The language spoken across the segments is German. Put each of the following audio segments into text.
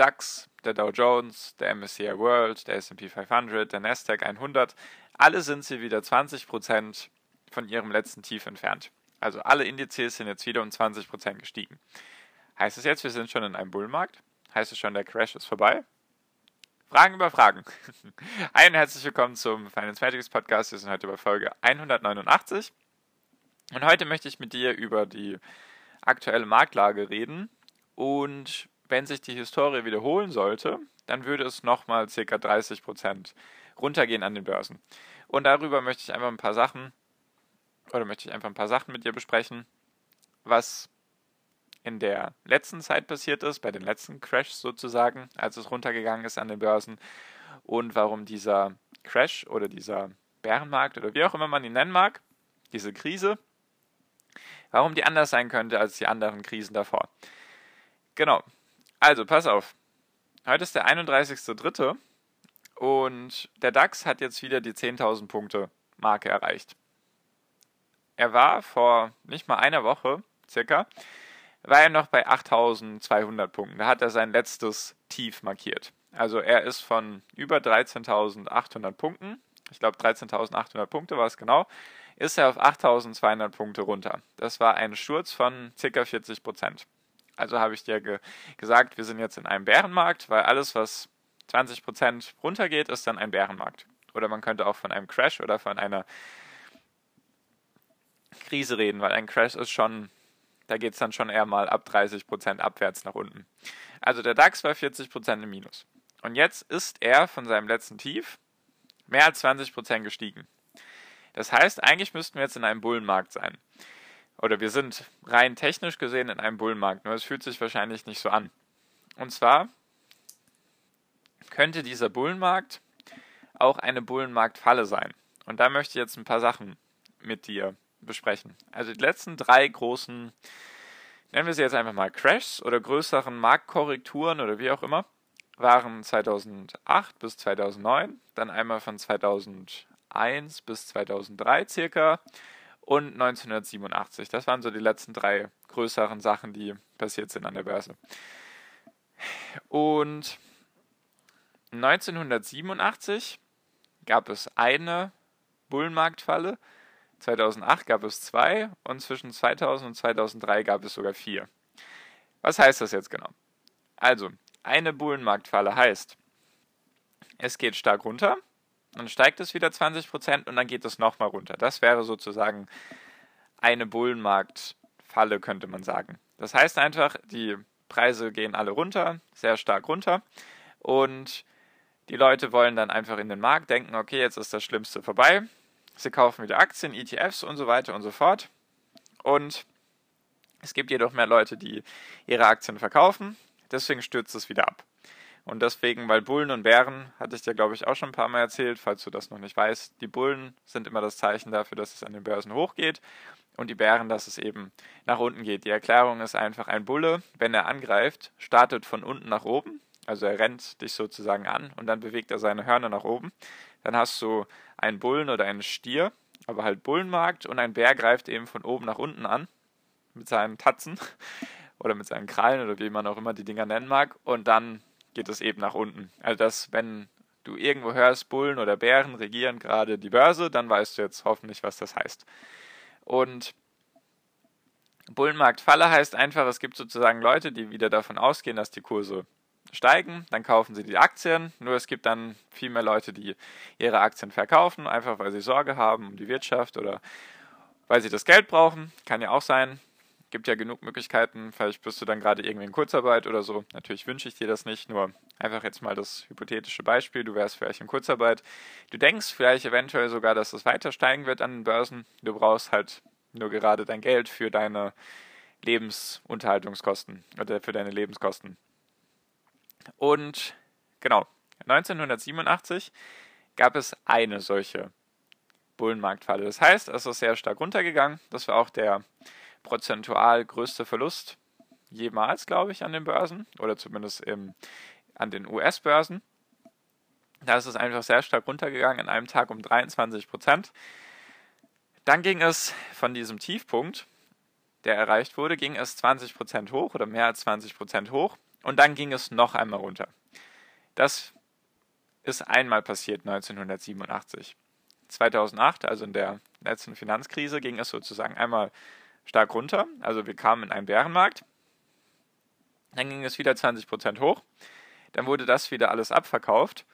DAX, der Dow Jones, der MSCI World, der S&P 500, der Nasdaq 100, alle sind sie wieder 20% von ihrem letzten Tief entfernt. Also alle Indizes sind jetzt wieder um 20% gestiegen. Heißt es jetzt, wir sind schon in einem Bullmarkt? Heißt es schon, der Crash ist vorbei? Fragen über Fragen. Und herzlich willkommen zum Finance Magics Podcast. Wir sind heute bei Folge 189. Und heute möchte ich mit dir über die aktuelle Marktlage reden und wenn sich die Historie wiederholen sollte, dann würde es nochmal ca. 30 Prozent runtergehen an den Börsen. Und darüber möchte ich einfach ein paar Sachen, oder möchte ich einfach ein paar Sachen mit dir besprechen, was in der letzten Zeit passiert ist, bei den letzten Crashs sozusagen, als es runtergegangen ist an den Börsen und warum dieser Crash oder dieser Bärenmarkt oder wie auch immer man ihn nennen mag, diese Krise, warum die anders sein könnte als die anderen Krisen davor. Genau, also, pass auf. Heute ist der 31.03. und der DAX hat jetzt wieder die 10.000 Punkte Marke erreicht. Er war vor nicht mal einer Woche circa, war er noch bei 8.200 Punkten. Da hat er sein letztes Tief markiert. Also er ist von über 13.800 Punkten, ich glaube 13.800 Punkte war es genau, ist er auf 8.200 Punkte runter. Das war ein Sturz von ca. 40 Prozent. Also habe ich dir ge gesagt, wir sind jetzt in einem Bärenmarkt, weil alles, was 20% runtergeht, ist dann ein Bärenmarkt. Oder man könnte auch von einem Crash oder von einer Krise reden, weil ein Crash ist schon, da geht es dann schon eher mal ab 30% abwärts nach unten. Also der DAX war 40% im Minus. Und jetzt ist er von seinem letzten Tief mehr als 20% gestiegen. Das heißt, eigentlich müssten wir jetzt in einem Bullenmarkt sein oder wir sind rein technisch gesehen in einem Bullenmarkt, nur es fühlt sich wahrscheinlich nicht so an. Und zwar könnte dieser Bullenmarkt auch eine Bullenmarktfalle sein. Und da möchte ich jetzt ein paar Sachen mit dir besprechen. Also die letzten drei großen, nennen wir sie jetzt einfach mal Crashs oder größeren Marktkorrekturen oder wie auch immer, waren 2008 bis 2009, dann einmal von 2001 bis 2003 circa und 1987. Das waren so die letzten drei größeren Sachen, die passiert sind an der Börse. Und 1987 gab es eine Bullenmarktfalle, 2008 gab es zwei und zwischen 2000 und 2003 gab es sogar vier. Was heißt das jetzt genau? Also, eine Bullenmarktfalle heißt, es geht stark runter, dann steigt es wieder 20% und dann geht es nochmal runter. Das wäre sozusagen eine Bullenmarktfalle, könnte man sagen. Das heißt einfach, die Preise gehen alle runter, sehr stark runter und die Leute wollen dann einfach in den Markt denken, okay, jetzt ist das Schlimmste vorbei. Sie kaufen wieder Aktien, ETFs und so weiter und so fort. Und es gibt jedoch mehr Leute, die ihre Aktien verkaufen. Deswegen stürzt es wieder ab. Und deswegen, weil Bullen und Bären, hatte ich dir, glaube ich, auch schon ein paar Mal erzählt, falls du das noch nicht weißt, die Bullen sind immer das Zeichen dafür, dass es an den Börsen hochgeht und die Bären, dass es eben nach unten geht. Die Erklärung ist einfach, ein Bulle, wenn er angreift, startet von unten nach oben, also er rennt dich sozusagen an und dann bewegt er seine Hörner nach oben. Dann hast du einen Bullen oder einen Stier, aber halt Bullenmarkt und ein Bär greift eben von oben nach unten an mit seinen Tatzen oder mit seinen Krallen oder wie man auch immer die Dinger nennen mag und dann geht es eben nach unten. Also dass, wenn du irgendwo hörst, Bullen oder Bären regieren gerade die Börse, dann weißt du jetzt hoffentlich, was das heißt. Und Bullenmarktfalle heißt einfach, es gibt sozusagen Leute, die wieder davon ausgehen, dass die Kurse steigen, dann kaufen sie die Aktien, nur es gibt dann viel mehr Leute, die ihre Aktien verkaufen, einfach weil sie Sorge haben um die Wirtschaft oder weil sie das Geld brauchen, kann ja auch sein gibt ja genug Möglichkeiten. Vielleicht bist du dann gerade irgendwie in Kurzarbeit oder so. Natürlich wünsche ich dir das nicht, nur einfach jetzt mal das hypothetische Beispiel. Du wärst vielleicht in Kurzarbeit. Du denkst vielleicht eventuell sogar, dass es weiter steigen wird an den Börsen. Du brauchst halt nur gerade dein Geld für deine Lebensunterhaltungskosten oder für deine Lebenskosten. Und genau, 1987 gab es eine solche Bullenmarktfalle. Das heißt, es ist sehr stark runtergegangen. Das war auch der prozentual größte Verlust jemals, glaube ich, an den Börsen oder zumindest im, an den US-Börsen. Da ist es einfach sehr stark runtergegangen, in einem Tag um 23 Prozent. Dann ging es von diesem Tiefpunkt, der erreicht wurde, ging es 20 Prozent hoch oder mehr als 20 Prozent hoch und dann ging es noch einmal runter. Das ist einmal passiert 1987. 2008, also in der letzten Finanzkrise, ging es sozusagen einmal stark runter. Also wir kamen in einen Bärenmarkt. Dann ging es wieder 20% hoch. Dann wurde das wieder alles abverkauft.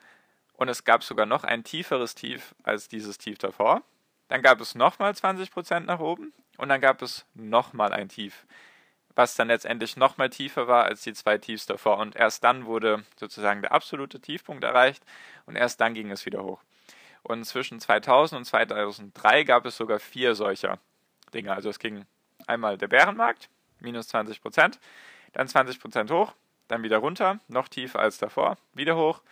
Und es gab sogar noch ein tieferes Tief als dieses Tief davor. Dann gab es nochmal 20% nach oben. Und dann gab es nochmal ein Tief, was dann letztendlich nochmal tiefer war als die zwei Tiefs davor. Und erst dann wurde sozusagen der absolute Tiefpunkt erreicht. Und erst dann ging es wieder hoch. Und zwischen 2000 und 2003 gab es sogar vier solcher Dinge. Also es ging einmal der Bärenmarkt, minus 20 Prozent, dann 20 Prozent hoch, dann wieder runter, noch tiefer als davor, wieder hoch,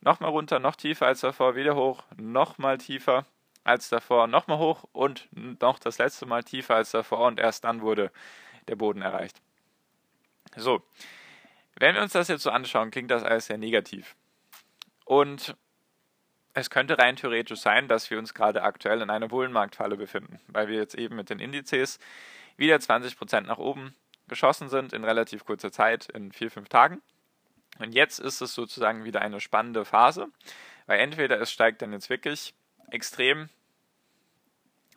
nochmal runter, noch tiefer als davor, wieder hoch, nochmal tiefer als davor, nochmal hoch und noch das letzte Mal tiefer als davor und erst dann wurde der Boden erreicht. So, wenn wir uns das jetzt so anschauen, klingt das alles sehr negativ. Und es könnte rein theoretisch sein, dass wir uns gerade aktuell in einer Bullenmarktfalle befinden, weil wir jetzt eben mit den Indizes wieder 20% nach oben geschossen sind in relativ kurzer Zeit, in vier, fünf Tagen. Und jetzt ist es sozusagen wieder eine spannende Phase, weil entweder es steigt dann jetzt wirklich extrem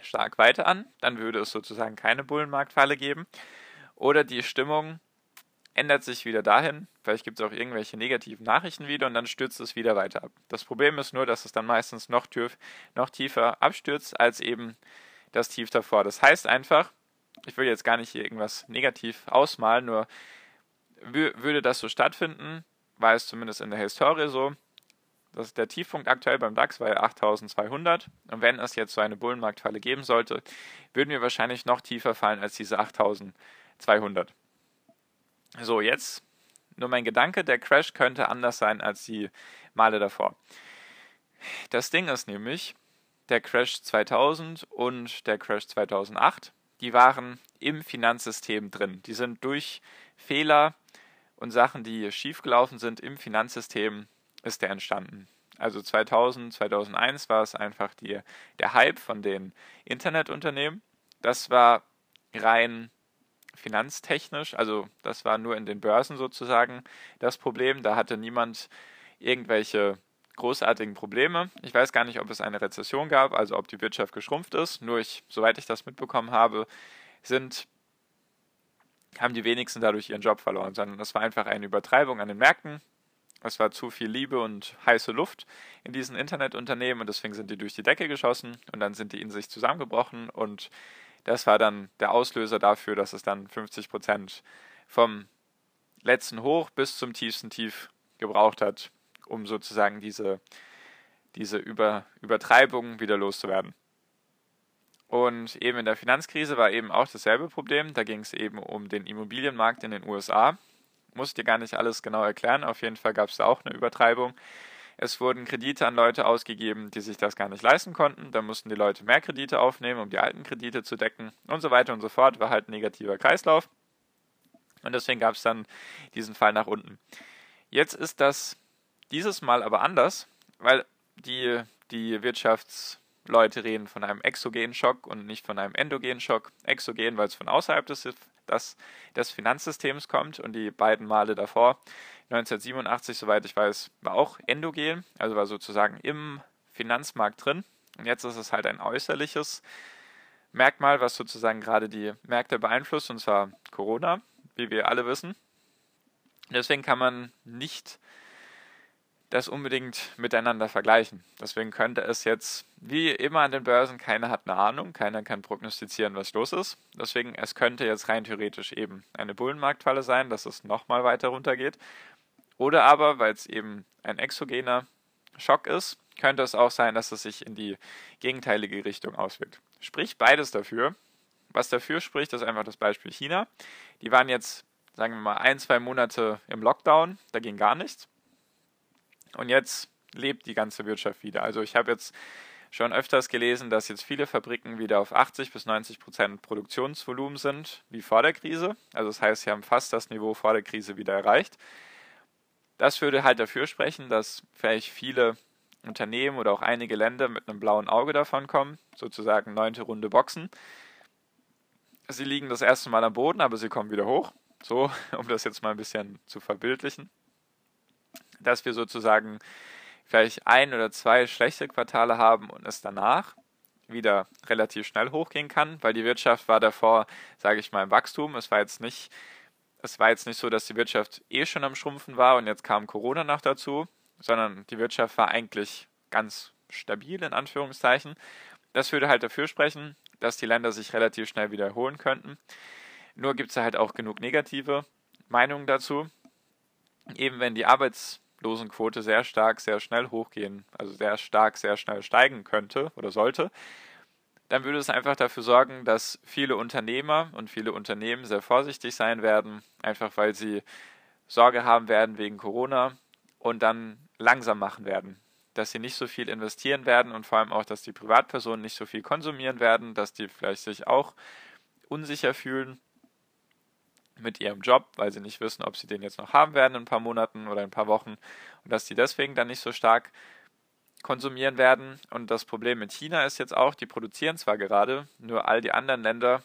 stark weiter an, dann würde es sozusagen keine Bullenmarktfalle geben, oder die Stimmung ändert sich wieder dahin, vielleicht gibt es auch irgendwelche negativen Nachrichten wieder und dann stürzt es wieder weiter ab. Das Problem ist nur, dass es dann meistens noch, tief, noch tiefer abstürzt als eben das Tief davor. Das heißt einfach, ich will jetzt gar nicht hier irgendwas negativ ausmalen, nur würde das so stattfinden, war es zumindest in der Historie so, dass der Tiefpunkt aktuell beim DAX war ja 8200 und wenn es jetzt so eine Bullenmarktfalle geben sollte, würden wir wahrscheinlich noch tiefer fallen als diese 8200. So, jetzt nur mein Gedanke, der Crash könnte anders sein als die Male davor. Das Ding ist nämlich, der Crash 2000 und der Crash 2008, die waren im Finanzsystem drin. Die sind durch Fehler und Sachen, die schiefgelaufen sind im Finanzsystem, ist der entstanden. Also 2000, 2001 war es einfach die, der Hype von den Internetunternehmen. Das war rein finanztechnisch, also das war nur in den Börsen sozusagen das Problem. Da hatte niemand irgendwelche großartigen Probleme. Ich weiß gar nicht, ob es eine Rezession gab, also ob die Wirtschaft geschrumpft ist. Nur ich, soweit ich das mitbekommen habe, sind haben die wenigsten dadurch ihren Job verloren, sondern es war einfach eine Übertreibung an den Märkten. Es war zu viel Liebe und heiße Luft in diesen Internetunternehmen und deswegen sind die durch die Decke geschossen und dann sind die in sich zusammengebrochen und das war dann der Auslöser dafür, dass es dann 50 Prozent vom letzten Hoch bis zum tiefsten Tief gebraucht hat, um sozusagen diese, diese Über, Übertreibung wieder loszuwerden. Und eben in der Finanzkrise war eben auch dasselbe Problem. Da ging es eben um den Immobilienmarkt in den USA. Muss ich dir gar nicht alles genau erklären. Auf jeden Fall gab es da auch eine Übertreibung. Es wurden Kredite an Leute ausgegeben, die sich das gar nicht leisten konnten. Da mussten die Leute mehr Kredite aufnehmen, um die alten Kredite zu decken und so weiter und so fort. War halt ein negativer Kreislauf. Und deswegen gab es dann diesen Fall nach unten. Jetzt ist das dieses Mal aber anders, weil die, die Wirtschaftsleute reden von einem exogenen Schock und nicht von einem endogenen Schock. Exogen, weil es von außerhalb des, des, des Finanzsystems kommt und die beiden Male davor 1987, soweit ich weiß, war auch endogen, also war sozusagen im Finanzmarkt drin. Und jetzt ist es halt ein äußerliches Merkmal, was sozusagen gerade die Märkte beeinflusst, und zwar Corona, wie wir alle wissen. Deswegen kann man nicht das unbedingt miteinander vergleichen. Deswegen könnte es jetzt, wie immer an den Börsen, keiner hat eine Ahnung, keiner kann prognostizieren, was los ist. Deswegen, es könnte jetzt rein theoretisch eben eine Bullenmarktfalle sein, dass es nochmal weiter runtergeht. Oder aber, weil es eben ein exogener Schock ist, könnte es auch sein, dass es sich in die gegenteilige Richtung auswirkt. Sprich beides dafür. Was dafür spricht, ist einfach das Beispiel China. Die waren jetzt sagen wir mal, ein, zwei Monate im Lockdown, da ging gar nichts. Und jetzt lebt die ganze Wirtschaft wieder. Also ich habe jetzt schon öfters gelesen, dass jetzt viele Fabriken wieder auf 80 bis 90 Prozent Produktionsvolumen sind, wie vor der Krise. Also das heißt, sie haben fast das Niveau vor der Krise wieder erreicht. Das würde halt dafür sprechen, dass vielleicht viele Unternehmen oder auch einige Länder mit einem blauen Auge davon kommen, sozusagen neunte Runde Boxen. Sie liegen das erste Mal am Boden, aber sie kommen wieder hoch. So, um das jetzt mal ein bisschen zu verbildlichen. Dass wir sozusagen vielleicht ein oder zwei schlechte Quartale haben und es danach wieder relativ schnell hochgehen kann, weil die Wirtschaft war davor, sage ich mal, im Wachstum. Es war jetzt nicht, es war jetzt nicht so, dass die Wirtschaft eh schon am Schrumpfen war und jetzt kam Corona noch dazu, sondern die Wirtschaft war eigentlich ganz stabil in Anführungszeichen. Das würde halt dafür sprechen, dass die Länder sich relativ schnell wieder erholen könnten. Nur gibt es halt auch genug negative Meinungen dazu. Eben wenn die Arbeits Losenquote sehr stark, sehr schnell hochgehen, also sehr stark, sehr schnell steigen könnte oder sollte, dann würde es einfach dafür sorgen, dass viele Unternehmer und viele Unternehmen sehr vorsichtig sein werden, einfach weil sie Sorge haben werden wegen Corona und dann langsam machen werden. Dass sie nicht so viel investieren werden und vor allem auch, dass die Privatpersonen nicht so viel konsumieren werden, dass die vielleicht sich auch unsicher fühlen mit ihrem Job, weil sie nicht wissen, ob sie den jetzt noch haben werden in ein paar Monaten oder ein paar Wochen und dass die deswegen dann nicht so stark konsumieren werden. Und das Problem mit China ist jetzt auch, die produzieren zwar gerade, nur all die anderen Länder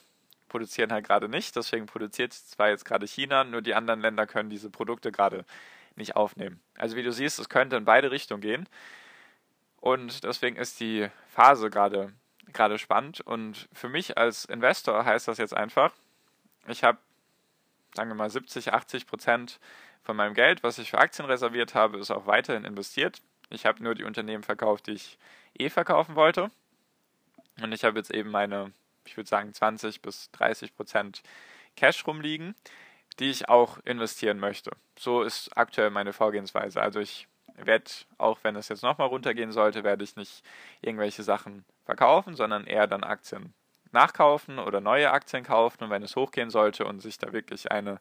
produzieren halt gerade nicht. Deswegen produziert zwar jetzt gerade China, nur die anderen Länder können diese Produkte gerade nicht aufnehmen. Also wie du siehst, es könnte in beide Richtungen gehen. Und deswegen ist die Phase gerade gerade spannend. Und für mich als Investor heißt das jetzt einfach, ich habe sagen wir mal 70, 80 Prozent von meinem Geld, was ich für Aktien reserviert habe, ist auch weiterhin investiert. Ich habe nur die Unternehmen verkauft, die ich eh verkaufen wollte. Und ich habe jetzt eben meine, ich würde sagen, 20 bis 30 Prozent Cash rumliegen, die ich auch investieren möchte. So ist aktuell meine Vorgehensweise. Also ich werde, auch wenn es jetzt nochmal runtergehen sollte, werde ich nicht irgendwelche Sachen verkaufen, sondern eher dann Aktien nachkaufen oder neue Aktien kaufen und wenn es hochgehen sollte und sich da wirklich eine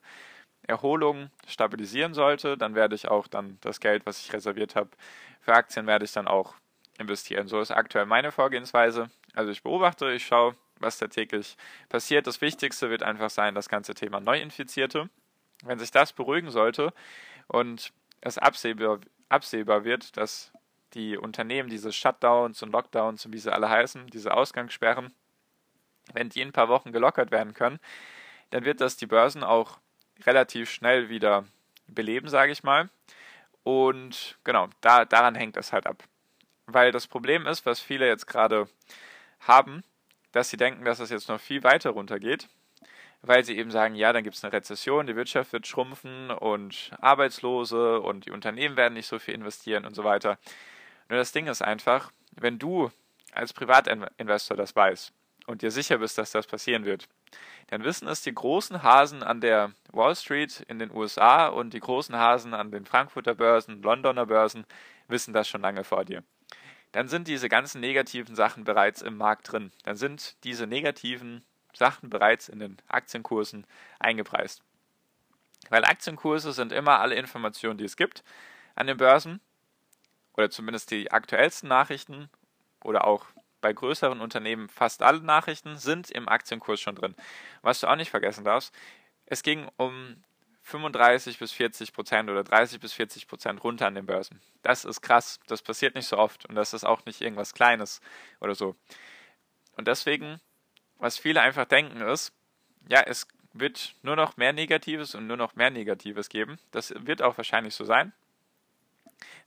Erholung stabilisieren sollte, dann werde ich auch dann das Geld, was ich reserviert habe für Aktien, werde ich dann auch investieren. So ist aktuell meine Vorgehensweise. Also ich beobachte, ich schaue, was da täglich passiert. Das Wichtigste wird einfach sein, das ganze Thema Neuinfizierte. Wenn sich das beruhigen sollte und es absehbar, absehbar wird, dass die Unternehmen diese Shutdowns und Lockdowns und wie sie alle heißen, diese Ausgangssperren, wenn die in ein paar Wochen gelockert werden können, dann wird das die Börsen auch relativ schnell wieder beleben, sage ich mal. Und genau, da, daran hängt es halt ab. Weil das Problem ist, was viele jetzt gerade haben, dass sie denken, dass es jetzt noch viel weiter runtergeht, weil sie eben sagen, ja, dann gibt es eine Rezession, die Wirtschaft wird schrumpfen und Arbeitslose und die Unternehmen werden nicht so viel investieren und so weiter. Nur das Ding ist einfach, wenn du als Privatinvestor das weißt und dir sicher bist, dass das passieren wird, dann wissen es die großen Hasen an der Wall Street in den USA und die großen Hasen an den Frankfurter Börsen, Londoner Börsen, wissen das schon lange vor dir. Dann sind diese ganzen negativen Sachen bereits im Markt drin. Dann sind diese negativen Sachen bereits in den Aktienkursen eingepreist. Weil Aktienkurse sind immer alle Informationen, die es gibt an den Börsen, oder zumindest die aktuellsten Nachrichten oder auch bei größeren Unternehmen fast alle Nachrichten sind im Aktienkurs schon drin. Was du auch nicht vergessen darfst, es ging um 35 bis 40 Prozent oder 30 bis 40 Prozent runter an den Börsen. Das ist krass. Das passiert nicht so oft und das ist auch nicht irgendwas Kleines oder so. Und deswegen, was viele einfach denken ist, ja, es wird nur noch mehr Negatives und nur noch mehr Negatives geben. Das wird auch wahrscheinlich so sein.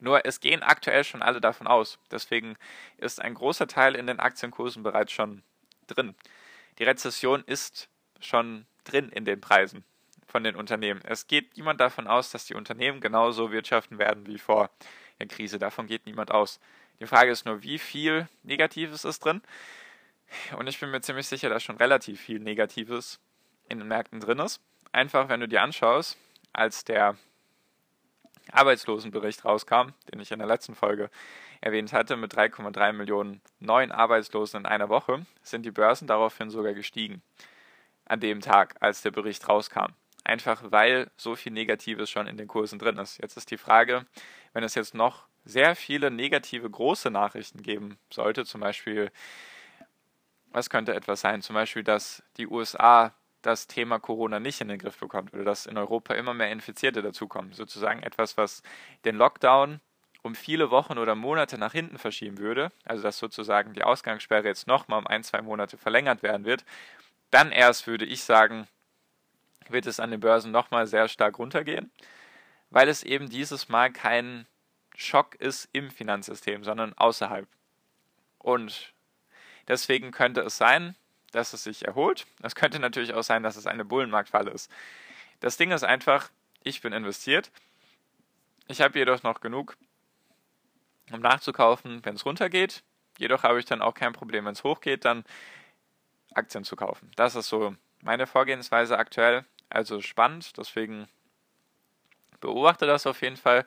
Nur es gehen aktuell schon alle davon aus. Deswegen ist ein großer Teil in den Aktienkursen bereits schon drin. Die Rezession ist schon drin in den Preisen von den Unternehmen. Es geht niemand davon aus, dass die Unternehmen genauso wirtschaften werden wie vor der Krise. Davon geht niemand aus. Die Frage ist nur, wie viel Negatives ist drin? Und ich bin mir ziemlich sicher, dass schon relativ viel Negatives in den Märkten drin ist. Einfach, wenn du dir anschaust, als der Arbeitslosenbericht rauskam, den ich in der letzten Folge erwähnt hatte, mit 3,3 Millionen neuen Arbeitslosen in einer Woche, sind die Börsen daraufhin sogar gestiegen. An dem Tag, als der Bericht rauskam. einfach weil so viel Negatives schon in den Kursen drin ist. Jetzt ist die Frage, wenn es jetzt noch sehr viele negative große Nachrichten geben sollte, zum Beispiel, was könnte etwas sein? Zum Beispiel, dass die USA das Thema Corona nicht in den Griff bekommt oder dass in Europa immer mehr Infizierte dazukommen. Sozusagen etwas, was den Lockdown um viele Wochen oder Monate nach hinten verschieben würde, also dass sozusagen die Ausgangssperre jetzt nochmal um ein, zwei Monate verlängert werden wird, dann erst würde ich sagen, wird es an den Börsen nochmal sehr stark runtergehen, weil es eben dieses Mal kein Schock ist im Finanzsystem, sondern außerhalb. Und deswegen könnte es sein, dass es sich erholt. Es könnte natürlich auch sein, dass es eine Bullenmarktfalle ist. Das Ding ist einfach, ich bin investiert. Ich habe jedoch noch genug, um nachzukaufen, wenn es runtergeht. Jedoch habe ich dann auch kein Problem, wenn es hochgeht, dann Aktien zu kaufen. Das ist so meine Vorgehensweise aktuell. Also spannend, deswegen beobachte das auf jeden Fall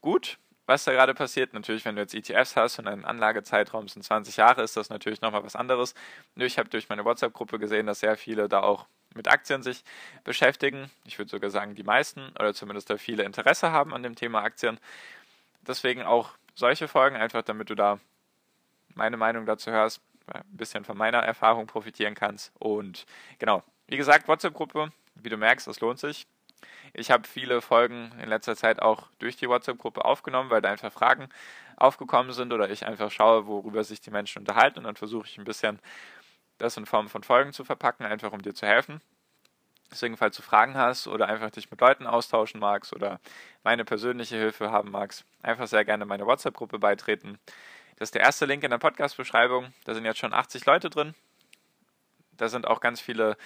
gut, was da gerade passiert. Natürlich, wenn du jetzt ETFs hast und ein Anlagezeitraum sind 20 Jahre, ist das natürlich nochmal was anderes. Nur ich habe durch meine WhatsApp-Gruppe gesehen, dass sehr viele da auch mit Aktien sich beschäftigen. Ich würde sogar sagen, die meisten oder zumindest da viele Interesse haben an dem Thema Aktien. Deswegen auch solche Folgen, einfach damit du da meine Meinung dazu hörst, ein bisschen von meiner Erfahrung profitieren kannst. Und genau, wie gesagt, WhatsApp-Gruppe, wie du merkst, das lohnt sich. Ich habe viele Folgen in letzter Zeit auch durch die WhatsApp-Gruppe aufgenommen, weil da einfach Fragen aufgekommen sind oder ich einfach schaue, worüber sich die Menschen unterhalten und dann versuche ich ein bisschen das in Form von Folgen zu verpacken, einfach um dir zu helfen. Deswegen, falls du Fragen hast oder einfach dich mit Leuten austauschen magst oder meine persönliche Hilfe haben magst, einfach sehr gerne meine WhatsApp-Gruppe beitreten. Das ist der erste Link in der Podcast-Beschreibung. Da sind jetzt schon 80 Leute drin. Da sind auch ganz viele,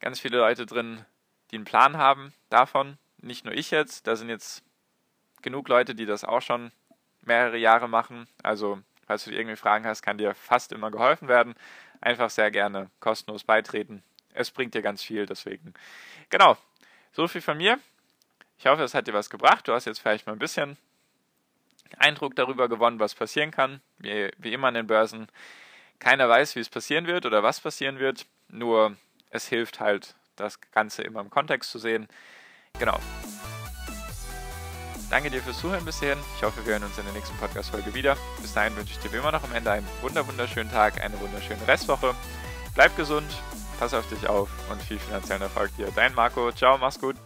ganz viele Leute drin, die einen Plan haben davon. Nicht nur ich jetzt, da sind jetzt genug Leute, die das auch schon mehrere Jahre machen. Also, falls du irgendwie Fragen hast, kann dir fast immer geholfen werden. Einfach sehr gerne kostenlos beitreten. Es bringt dir ganz viel, deswegen. Genau, so viel von mir. Ich hoffe, es hat dir was gebracht. Du hast jetzt vielleicht mal ein bisschen Eindruck darüber gewonnen, was passieren kann. Wie, wie immer an den Börsen. Keiner weiß, wie es passieren wird oder was passieren wird. Nur es hilft halt, das Ganze immer im Kontext zu sehen. Genau. Danke dir fürs Zuhören bisher. Ich hoffe, wir hören uns in der nächsten Podcast-Folge wieder. Bis dahin wünsche ich dir wie immer noch am Ende einen wunderschönen Tag, eine wunderschöne Restwoche. Bleib gesund, pass auf dich auf und viel finanziellen Erfolg dir. Dein Marco. Ciao, mach's gut.